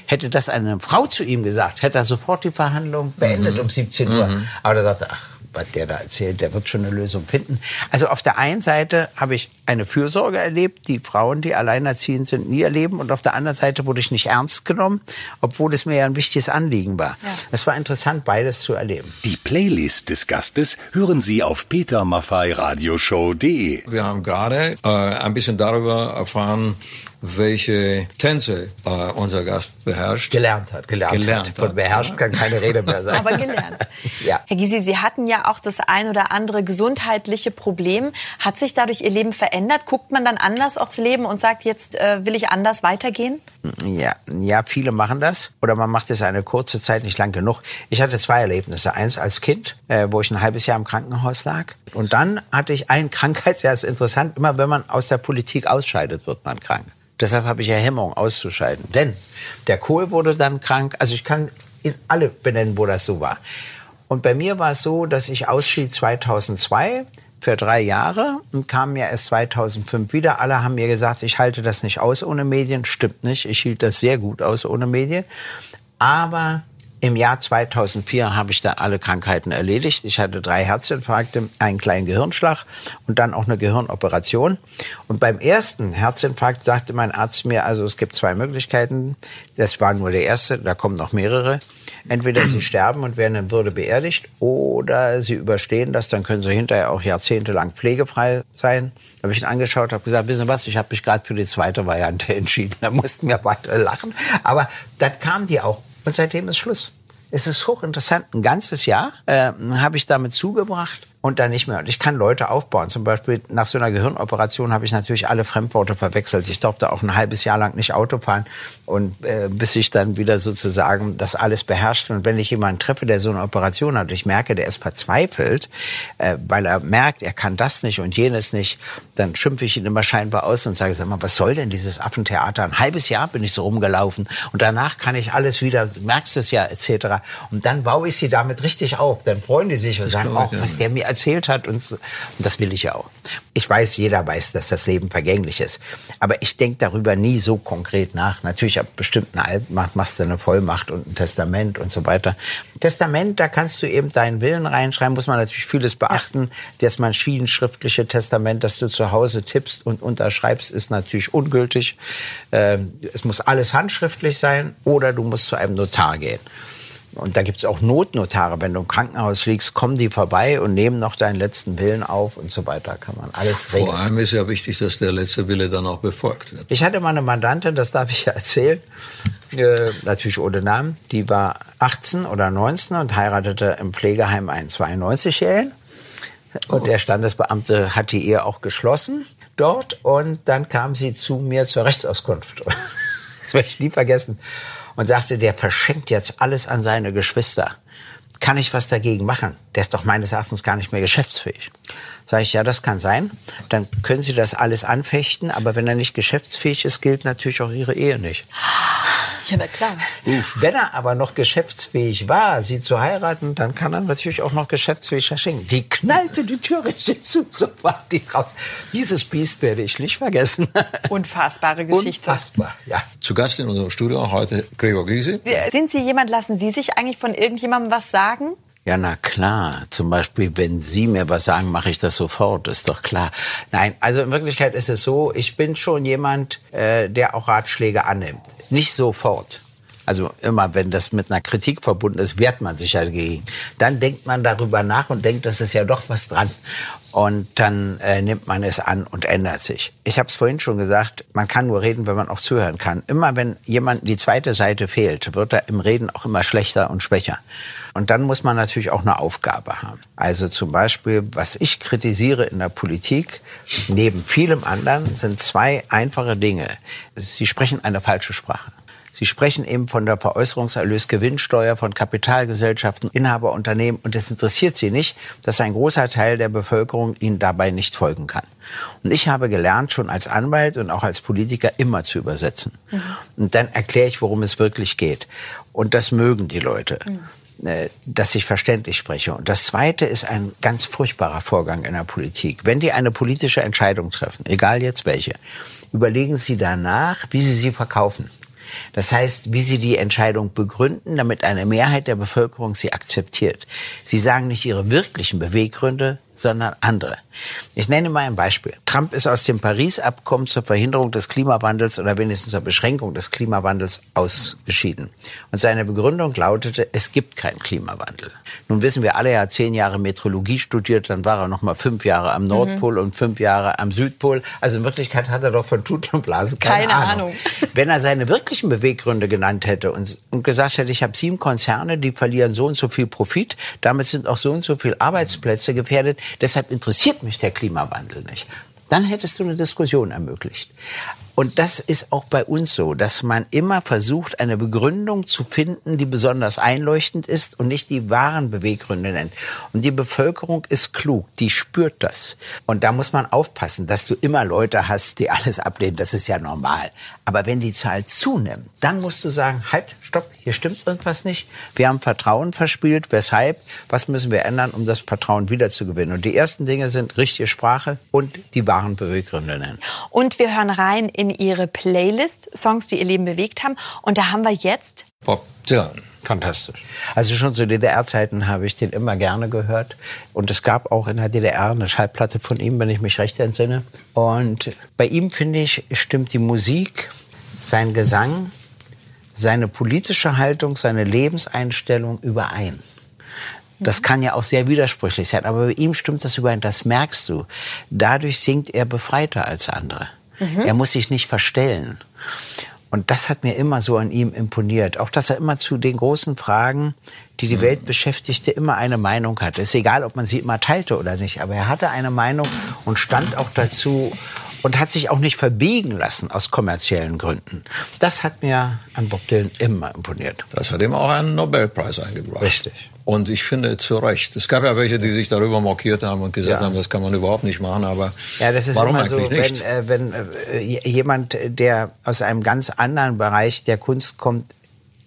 Hätte das eine Frau zu ihm gesagt, hätte er sofort die Verhandlung beendet um 17 Uhr. Aber er sagte, ach, was der da erzählt, der wird schon eine Lösung finden. Also auf der einen Seite habe ich eine Fürsorge erlebt, die Frauen, die alleinerziehend sind, nie erleben. Und auf der anderen Seite wurde ich nicht ernst genommen, obwohl es mir ja ein wichtiges Anliegen war. Es war interessant, beides zu erleben. Die Playlist des Gastes hören Sie auf petermaffeiradioshow.de. Wir haben gerade äh, ein bisschen darüber erfahren, welche Tänze äh, unser Gast beherrscht. Gelernt hat, gelernt, Gelernt hat. Von beherrscht kann keine Rede mehr sein. Aber gelernt. Ja. Herr Gysi, Sie hatten ja auch das ein oder andere gesundheitliche Problem. Hat sich dadurch Ihr Leben verändert? Guckt man dann anders aufs Leben und sagt, jetzt äh, will ich anders weitergehen? Ja, ja, viele machen das. Oder man macht es eine kurze Zeit, nicht lang genug. Ich hatte zwei Erlebnisse. Eins als Kind, äh, wo ich ein halbes Jahr im Krankenhaus lag. Und dann hatte ich ein Krankheitsjahr. Das ist interessant. Immer wenn man aus der Politik ausscheidet, wird man krank. Deshalb habe ich ja Hemmung auszuscheiden. Denn der Kohl wurde dann krank. Also ich kann Ihnen alle benennen, wo das so war. Und bei mir war es so, dass ich ausschied 2002 für drei Jahre und kam ja erst 2005 wieder. Alle haben mir gesagt, ich halte das nicht aus ohne Medien. Stimmt nicht. Ich hielt das sehr gut aus ohne Medien. Aber Im Jahr 2004 habe ich dann alle Krankheiten erledigt. Ich hatte drei Herzinfarkte, einen kleinen Gehirnschlag und dann auch eine Gehirnoperation. Und beim ersten Herzinfarkt sagte mein Arzt mir, also es gibt zwei Möglichkeiten. Das war nur der erste, da kommen noch mehrere. Entweder Sie sterben und werden in Würde beerdigt oder Sie überstehen das, dann können Sie hinterher auch jahrzehntelang pflegefrei sein. Da habe ich ihn angeschaut, habe gesagt, wissen Sie was, ich habe mich gerade für die zweite Variante entschieden. Da mussten wir beide lachen. Aber dann kam die auch und seitdem ist Schluss. Es ist hochinteressant. Ein ganzes Jahr äh, habe ich damit zugebracht und dann nicht mehr. Und ich kann Leute aufbauen. Zum Beispiel nach so einer Gehirnoperation habe ich natürlich alle Fremdworte verwechselt. Ich durfte auch ein halbes Jahr lang nicht Auto fahren und äh, bis ich dann wieder sozusagen das alles beherrscht. Und wenn ich jemanden treffe, der so eine Operation hat, ich merke, der ist verzweifelt, äh, weil er merkt, er kann das nicht und jenes nicht, dann schimpfe ich ihn immer scheinbar aus und sage, sag mal, was soll denn dieses Affentheater? Ein halbes Jahr bin ich so rumgelaufen und danach kann ich alles wieder, du merkst es ja, etc. Und dann baue ich sie damit richtig auf. Dann freuen die sich und das sagen, oh, was der mir erzählt hat. Und, das will ich ja auch. Ich weiß, jeder weiß, dass das Leben vergänglich ist. Aber ich denke darüber nie so konkret nach. Natürlich ab bestimmten Alten machst du eine Vollmacht und ein Testament und so weiter. Testament, da kannst du eben deinen Willen reinschreiben, muss man natürlich vieles beachten. Das maschinenschriftliche Testament, das du zu Hause tippst und unterschreibst, ist natürlich ungültig. Ähm, es muss alles handschriftlich sein oder du musst zu einem Notar gehen. Und da gibt's auch Notnotare. Wenn du im Krankenhaus liegst, kommen die vorbei und nehmen noch deinen letzten Willen auf und so weiter. Kann man alles regeln. Vor allem ist ja wichtig, dass der letzte Wille dann auch befolgt wird. Ich hatte mal eine Mandantin, das darf ich ja erzählen, äh, natürlich ohne Namen. Die war 18 oder 19 und heiratete im Pflegeheim einen 92-Jährigen. Und der Standesbeamte hat die Ehe auch geschlossen dort. Und dann kam sie zu mir zur Rechtsauskunft. Das werde ich nie vergessen und sagte, der verschenkt jetzt alles an seine Geschwister. Kann ich was dagegen machen? Der ist doch meines Erachtens gar nicht mehr geschäftsfähig. Sage ich, ja, das kann sein. Dann können Sie das alles anfechten, aber wenn er nicht geschäftsfähig ist, gilt natürlich auch Ihre Ehe nicht. Ja, na klar. Wenn er aber noch geschäftsfähig war, sie zu heiraten, dann kann er natürlich auch noch geschäftsfähig verschenken. Die knallte die Tür richtig zu, so war die raus. Dieses Biest werde ich nicht vergessen. Unfassbare Geschichte. Unfassbar, ja. Zu Gast in unserem Studio heute Gregor Gysi. Sind Sie jemand, lassen Sie sich eigentlich von irgendjemandem was sagen? Ja, na klar. Zum Beispiel, wenn Sie mir was sagen, mache ich das sofort. Ist doch klar. Nein, also in Wirklichkeit ist es so, ich bin schon jemand, äh, der auch Ratschläge annimmt. Nicht sofort. Also immer, wenn das mit einer Kritik verbunden ist, wehrt man sich ja dagegen. Dann denkt man darüber nach und denkt, das ist ja doch was dran. Und dann äh, nimmt man es an und ändert sich. Ich habe es vorhin schon gesagt, man kann nur reden, wenn man auch zuhören kann. Immer wenn jemand die zweite Seite fehlt, wird er im Reden auch immer schlechter und schwächer. Und dann muss man natürlich auch eine Aufgabe haben. Also zum Beispiel, was ich kritisiere in der Politik, neben vielem anderen, sind zwei einfache Dinge. Sie sprechen eine falsche Sprache. Sie sprechen eben von der Veräußerungserlös Gewinnsteuer von Kapitalgesellschaften, Inhaberunternehmen und es interessiert Sie nicht, dass ein großer Teil der Bevölkerung Ihnen dabei nicht folgen kann. Und ich habe gelernt, schon als Anwalt und auch als Politiker immer zu übersetzen. Mhm. Und dann erkläre ich, worum es wirklich geht. Und das mögen die Leute. Mhm dass ich verständlich spreche. Und das Zweite ist ein ganz furchtbarer Vorgang in der Politik. Wenn die eine politische Entscheidung treffen, egal jetzt welche, überlegen Sie danach, wie Sie sie verkaufen. Das heißt, wie Sie die Entscheidung begründen, damit eine Mehrheit der Bevölkerung sie akzeptiert. Sie sagen nicht Ihre wirklichen Beweggründe, sondern andere. Ich nenne mal ein Beispiel. Trump ist aus dem Paris-Abkommen zur Verhinderung des Klimawandels oder wenigstens zur Beschränkung des Klimawandels ausgeschieden. Und seine Begründung lautete, es gibt keinen Klimawandel. Nun wissen wir alle, er hat zehn Jahre Metrologie studiert, dann war er noch mal fünf Jahre am Nordpol mhm. und fünf Jahre am Südpol. Also in Wirklichkeit hat er doch von Tut und Blasen keine, keine Ahnung. Ahnung. Wenn er seine wirklichen Beweggründe genannt hätte und, und gesagt hätte, ich habe sieben Konzerne, die verlieren so und so viel Profit, damit sind auch so und so viele Arbeitsplätze gefährdet, deshalb interessiert mich der Klimawandel nicht. Dann hättest du eine Diskussion ermöglicht. Und das ist auch bei uns so, dass man immer versucht, eine Begründung zu finden, die besonders einleuchtend ist und nicht die wahren Beweggründe nennt. Und die Bevölkerung ist klug, die spürt das. Und da muss man aufpassen, dass du immer Leute hast, die alles ablehnen. Das ist ja normal. Aber wenn die Zahl zunimmt, dann musst du sagen, halt, stopp, hier stimmt irgendwas nicht. Wir haben Vertrauen verspielt. Weshalb? Was müssen wir ändern, um das Vertrauen wiederzugewinnen? Und die ersten Dinge sind richtige Sprache und die wahren Beweggründe nennen. Und wir hören rein in Ihre Playlist, Songs, die Ihr Leben bewegt haben. Und da haben wir jetzt zu hören. Fantastisch. Also schon zu DDR-Zeiten habe ich den immer gerne gehört. Und es gab auch in der DDR eine Schallplatte von ihm, wenn ich mich recht entsinne. Und bei ihm, finde ich, stimmt die Musik, sein Gesang, seine politische Haltung, seine Lebenseinstellung überein. Das kann ja auch sehr widersprüchlich sein, aber bei ihm stimmt das überein, das merkst du. Dadurch singt er befreiter als andere. Mhm. Er muss sich nicht verstellen. Und das hat mir immer so an ihm imponiert. Auch, dass er immer zu den großen Fragen, die die mhm. Welt beschäftigte, immer eine Meinung hatte. Ist egal, ob man sie immer teilte oder nicht, aber er hatte eine Meinung und stand auch dazu und hat sich auch nicht verbiegen lassen aus kommerziellen Gründen. Das hat mir an Bob Dylan immer imponiert. Das hat ihm auch einen Nobelpreis eingebracht. Richtig. Und ich finde zu Recht. Es gab ja welche, die sich darüber mokiert haben und gesagt ja. haben, das kann man überhaupt nicht machen. Aber ja, das ist warum immer so, eigentlich nicht? Wenn, äh, wenn äh, jemand, der aus einem ganz anderen Bereich der Kunst kommt,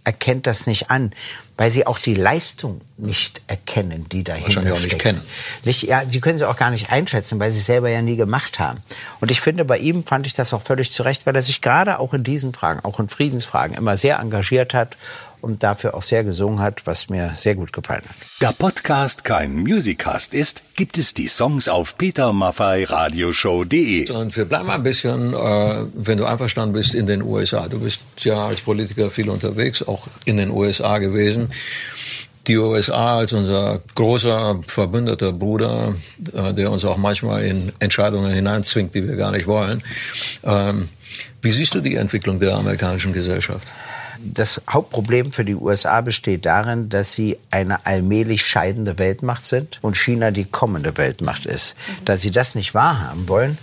erkennt das nicht an, weil sie auch die Leistung nicht erkennen, die dahinter Wahrscheinlich auch nicht kennen. Nicht, ja, sie können sie auch gar nicht einschätzen, weil sie es selber ja nie gemacht haben. Und ich finde, bei ihm fand ich das auch völlig zurecht, weil er sich gerade auch in diesen Fragen, auch in Friedensfragen, immer sehr engagiert hat und dafür auch sehr gesungen hat, was mir sehr gut gefallen hat. Da Podcast kein Musicast ist, gibt es die Songs auf petermaffeiradioshow.de. Und wir bleiben ein bisschen, äh, wenn du einverstanden bist, in den USA. Du bist ja als Politiker viel unterwegs, auch in den USA gewesen die USA als unser großer verbündeter Bruder, äh, der uns auch manchmal in Entscheidungen hineinzwingt, die wir gar nicht wollen. Ähm, wie siehst du die Entwicklung der amerikanischen Gesellschaft? Das Hauptproblem für die USA besteht darin, dass sie eine allmählich scheidende Weltmacht sind und China die kommende Weltmacht ist. Da sie das nicht wahrhaben wollen,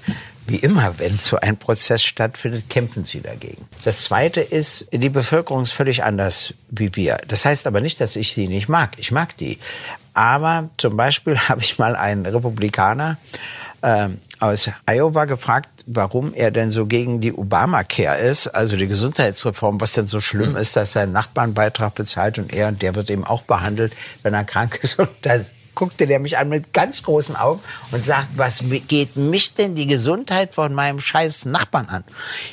wie immer, wenn so ein Prozess stattfindet, kämpfen sie dagegen. Das Zweite ist, die Bevölkerung ist völlig anders wie wir. Das heißt aber nicht, dass ich sie nicht mag. Ich mag die. Aber zum Beispiel habe ich mal einen Republikaner äh, aus Iowa gefragt, warum er denn so gegen die Obamacare ist, also die Gesundheitsreform, was denn so schlimm ist, dass sein Nachbar einen Beitrag bezahlt und er, der wird eben auch behandelt, wenn er krank ist. Und das guckte der mich an mit ganz großen Augen und sagt, was geht mich denn die Gesundheit von meinem scheiß Nachbarn an?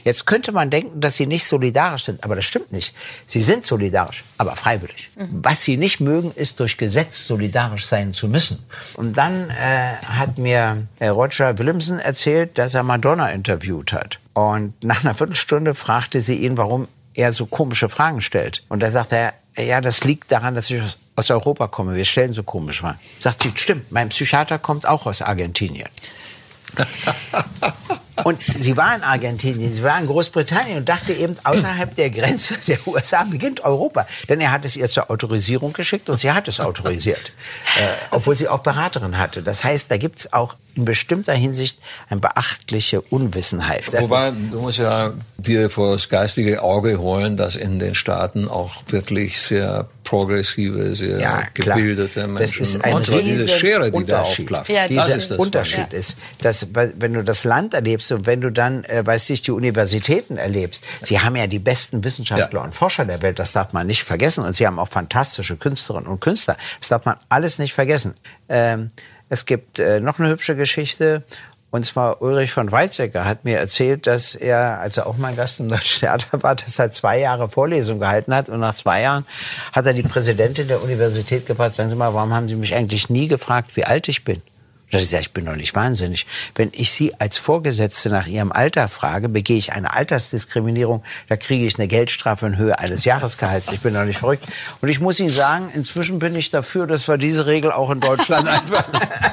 Jetzt könnte man denken, dass sie nicht solidarisch sind, aber das stimmt nicht. Sie sind solidarisch, aber freiwillig. Mhm. Was sie nicht mögen, ist durch Gesetz solidarisch sein zu müssen. Und dann äh, hat mir äh, Roger Williamson erzählt, dass er Madonna interviewt hat. Und nach einer Viertelstunde fragte sie ihn, warum er so komische Fragen stellt. Und da sagt er, ja, das liegt daran, dass ich aus Europa komme. Wir stellen so komisch Fragen. Sagt sie, stimmt, mein Psychiater kommt auch aus Argentinien. Und sie war in Argentinien, sie war in Großbritannien und dachte eben, außerhalb der Grenze der USA beginnt Europa. Denn er hat es ihr zur Autorisierung geschickt und sie hat es autorisiert. äh, obwohl sie auch Beraterin hatte. Das heißt, da gibt es auch in bestimmter Hinsicht eine beachtliche Unwissenheit. Wobei, du musst ja dir vor das geistige Auge holen, dass in den Staaten auch wirklich sehr progressive, sehr ja, gebildete Menschen. Das ist ein und zwar diese Schere, die da aufklafft. Ja, das ist das Unterschied ja. ist, dass wenn du das Land erlebst und wenn du dann, äh, weiß ich, die Universitäten erlebst, sie haben ja die besten Wissenschaftler ja. und Forscher der Welt, das darf man nicht vergessen. Und sie haben auch fantastische Künstlerinnen und Künstler. Das darf man alles nicht vergessen. Ähm, es gibt äh, noch eine hübsche Geschichte. Und zwar Ulrich von Weizsäcker hat mir erzählt, dass er, als er auch mein Gast im Deutschen Theater war, dass er zwei Jahre Vorlesung gehalten hat. Und nach zwei Jahren hat er die Präsidentin der Universität gefragt, sagen Sie mal, warum haben Sie mich eigentlich nie gefragt, wie alt ich bin? Und ich sage, ich bin doch nicht wahnsinnig. Wenn ich Sie als Vorgesetzte nach Ihrem Alter frage, begehe ich eine Altersdiskriminierung, da kriege ich eine Geldstrafe in Höhe eines Jahresgehalts. Ich bin doch nicht verrückt. Und ich muss Ihnen sagen, inzwischen bin ich dafür, dass wir diese Regel auch in Deutschland einfach.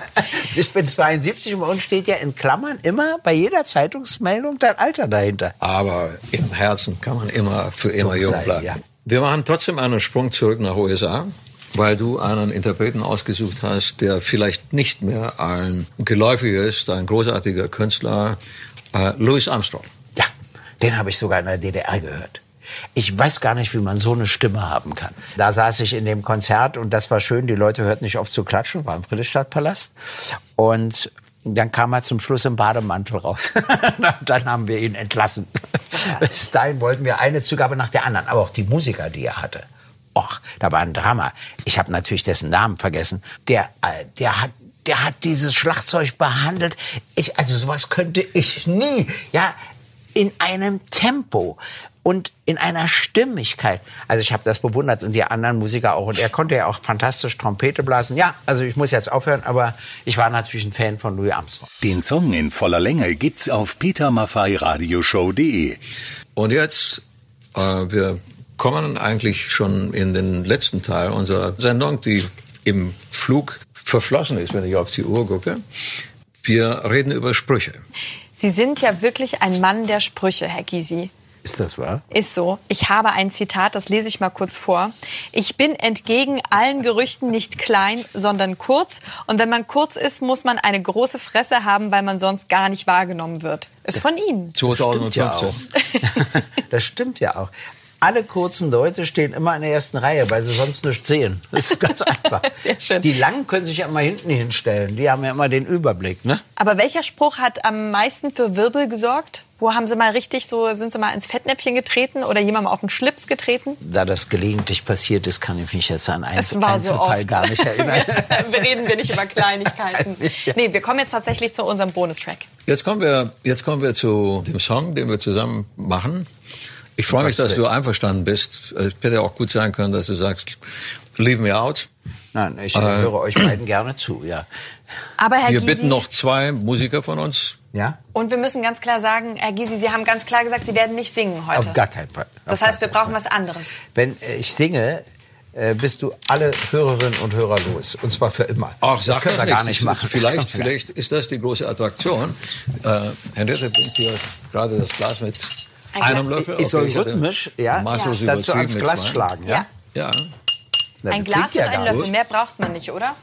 ich bin 72 und bei uns steht ja in Klammern immer bei jeder Zeitungsmeldung dein Alter dahinter. Aber im Herzen kann man immer für immer so jung bleiben. Ja. Wir machen trotzdem einen Sprung zurück nach USA weil du einen Interpreten ausgesucht hast, der vielleicht nicht mehr ein geläufiger ist, ein großartiger Künstler, äh, Louis Armstrong. Ja, den habe ich sogar in der DDR gehört. Ich weiß gar nicht, wie man so eine Stimme haben kann. Da saß ich in dem Konzert und das war schön. Die Leute hörten nicht auf zu klatschen, war im Friedrichstadtpalast. Und dann kam er zum Schluss im Bademantel raus. dann haben wir ihn entlassen. Bis dahin wollten wir eine Zugabe nach der anderen, aber auch die Musiker, die er hatte. Och, da war ein Drama. Ich habe natürlich dessen Namen vergessen. Der, äh, der hat der hat dieses Schlagzeug behandelt. Ich, also sowas könnte ich nie. Ja, in einem Tempo und in einer Stimmigkeit. Also ich habe das bewundert und die anderen Musiker auch. Und er konnte ja auch fantastisch Trompete blasen. Ja, also ich muss jetzt aufhören, aber ich war natürlich ein Fan von Louis Armstrong. Den Song in voller Länge gibt's auf petermaffeiradioshow.de. Und jetzt, äh, wir kommen eigentlich schon in den letzten Teil unserer Sendung, die im Flug verflossen ist, wenn ich auf die Uhr gucke. Wir reden über Sprüche. Sie sind ja wirklich ein Mann der Sprüche, Herr Gysi. Ist das wahr? Ist so. Ich habe ein Zitat, das lese ich mal kurz vor. Ich bin entgegen allen Gerüchten nicht klein, sondern kurz. Und wenn man kurz ist, muss man eine große Fresse haben, weil man sonst gar nicht wahrgenommen wird. Ist von Ihnen. 2015. Das stimmt ja auch. Alle kurzen Leute stehen immer in der ersten Reihe, weil sie sonst nichts sehen. Das ist ganz einfach. Sehr schön. Die Langen können sich ja immer hinten hinstellen. Die haben ja immer den Überblick, ne? Aber welcher Spruch hat am meisten für Wirbel gesorgt? Wo haben Sie mal richtig so, sind Sie mal ins Fettnäpfchen getreten oder jemandem auf den Schlips getreten? Da das gelegentlich passiert ist, kann ich mich jetzt an einen Es war so Einzelfall oft. gar nicht erinnern. wir reden wir nicht über Kleinigkeiten. Nee, wir kommen jetzt tatsächlich zu unserem Bonustrack. Jetzt kommen wir, jetzt kommen wir zu dem Song, den wir zusammen machen. Ich freue mich, dass du einverstanden bist. Es hätte auch gut sein können, dass du sagst, leave me out. Nein, ich höre euch beiden gerne zu, ja. Aber Herr Wir Gysi, bitten noch zwei Musiker von uns. Ja? und wir müssen ganz klar sagen, Herr Gysi, Sie haben ganz klar gesagt, Sie werden nicht singen heute. Auf gar keinen Fall. das Auf heißt, wir brauchen was anderes. Wenn äh, ich singe, äh, bist du alle Hörerinnen und Hörer los. Und zwar für immer. Ach, das können das wir gar nicht. nicht machen. Vielleicht, vielleicht ist das die große Attraktion. Äh, Henriette bringt hier gerade das Glas mit Ein einem Glas- Löffel. Ich soll Okay, hatte rhythmisch, ja, maßlos dazu übertrieben ans Glas zwei. schlagen, ja? Ja. Na, Ein Glas ja und ein Löffel, mehr braucht man nicht, oder?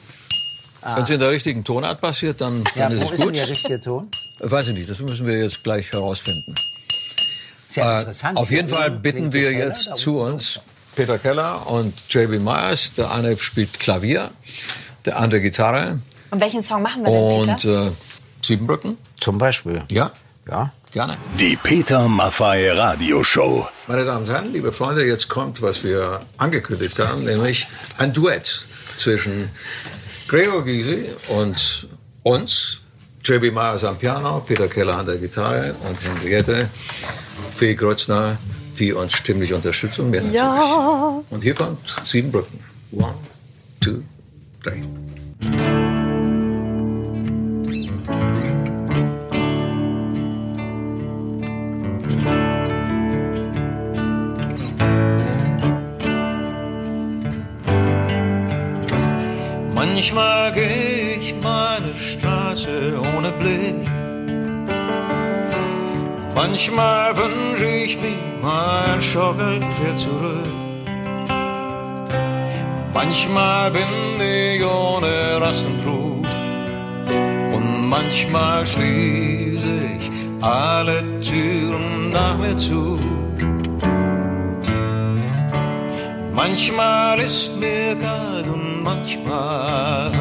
Wenn es in der richtigen Tonart passiert, dann, Ja, dann wo ist es ist denn gut. der richtige Ton? Weiß ich nicht, das müssen wir jetzt gleich herausfinden. Ist ja Äh, interessant. auf jeden Fall bitten wir jetzt zu uns Peter Keller und JB Myers. Der eine spielt Klavier, der andere Gitarre Und welchen Song machen wir denn, und Peter? äh, Siebenbrücken. Zum Beispiel. Ja, Ja. Gerne. Die Peter Maffay Radioshow. Meine Damen und Herren, liebe Freunde, jetzt kommt, was wir angekündigt haben, nämlich ein Duett zwischen Gregor Gysi und uns. JB Myers am Piano, Peter Keller an der Gitarre und Henriette Fee Grötzner, die uns stimmlich unterstützt. Und, mir ja. und hier kommt Siebenbrücken. One, two, three. Manchmal geh ich meine Straße ohne Blick. Manchmal wünsche ich mir mein Schaukel fährt zurück. Manchmal bin ich ohne Rast und. Und manchmal schließe ich alle Türen nach mir zu. Manchmal ist mir kalt und manchmal.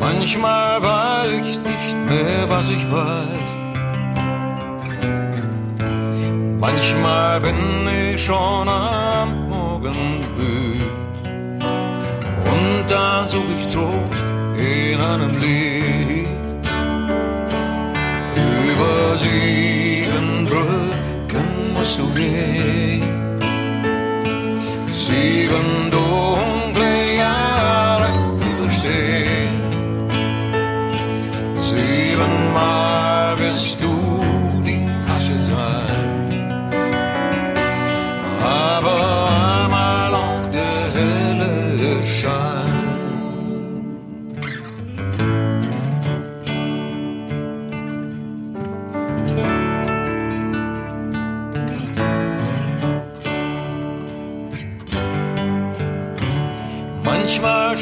Manchmal weiß ich nicht mehr, was ich weiß. Manchmal bin ich schon am Morgen müd. Und dann such ich Trost in einem Lied. Über sieben Brücken musst du gehen. Sieben dunkle Jahre überstehen. Siebenmal wirst du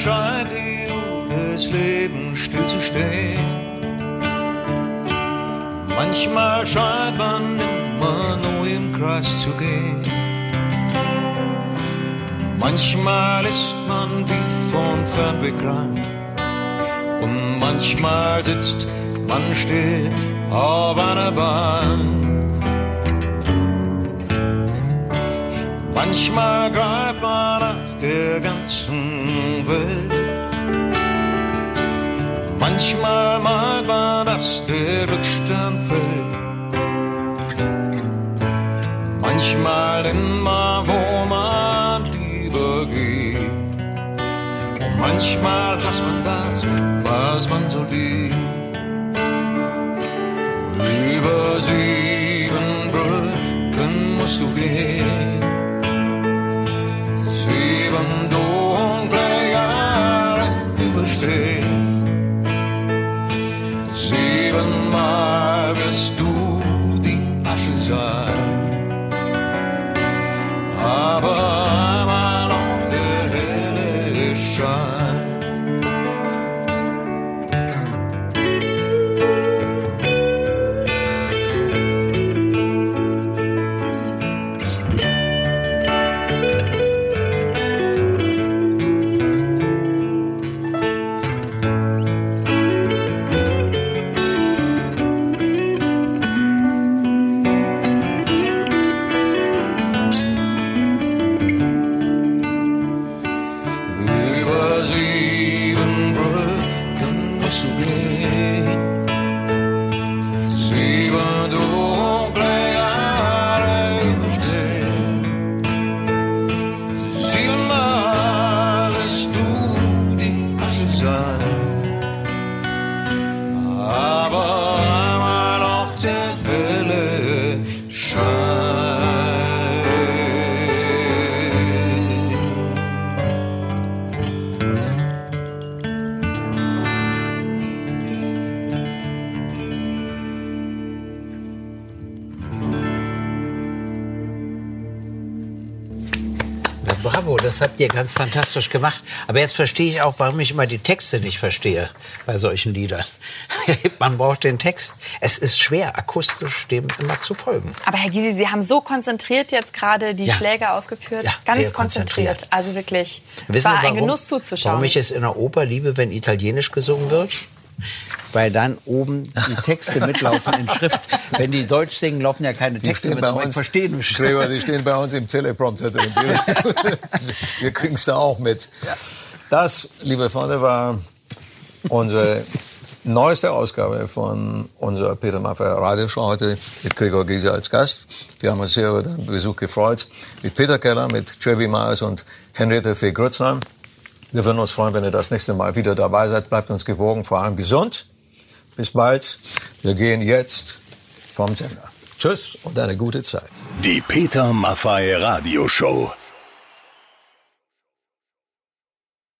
scheint die Uhr des Lebens still zu stehen. Manchmal scheint man immer nur im Kreis zu gehen. Manchmal ist man wie von Fernweh krank. Und manchmal sitzt man still auf einer Bank. Manchmal greift man der ganzen Welt. Manchmal meint man, dass der Rückstand fällt. manchmal immer, wo man lieber geht. Und manchmal hasst man das, was man so liebt. Über sieben Brücken musst du gehen. Das habt ihr ganz fantastisch gemacht. Aber jetzt verstehe ich auch, warum ich immer die Texte nicht verstehe bei solchen Liedern. Man braucht den Text. Es ist schwer, akustisch dem immer zu folgen. Aber Herr Gysi, Sie haben so konzentriert jetzt gerade die Ja. Schläge ausgeführt. Ja, Ganz sehr konzentriert. konzentriert. Also wirklich, Wissen war Sie, ein warum- Genuss zuzuschauen. Warum ich es in der Oper liebe, wenn Italienisch gesungen wird? Weil dann oben die Texte mitlaufen in Schrift. Wenn die Deutsch singen, laufen ja keine Die Texte mit. bei uns, verstehe nicht. Gregor, die stehen bei uns im Teleprompter drin. Wir, kriegen es da auch mit. Das, liebe Freunde, war unsere neueste Ausgabe von unserer Peter Maffay Radioshow heute mit Gregor Giese als Gast. Wir haben uns sehr über den Besuch gefreut. Mit Peter Keller, mit Trevi Myers und Henriette Fee Grützner. Wir würden uns freuen, wenn ihr das nächste Mal wieder dabei seid. Bleibt uns gewogen, vor allem gesund. Bis bald. Wir gehen jetzt vom Sender. Tschüss und eine gute Zeit. Die Peter Maffay Radioshow.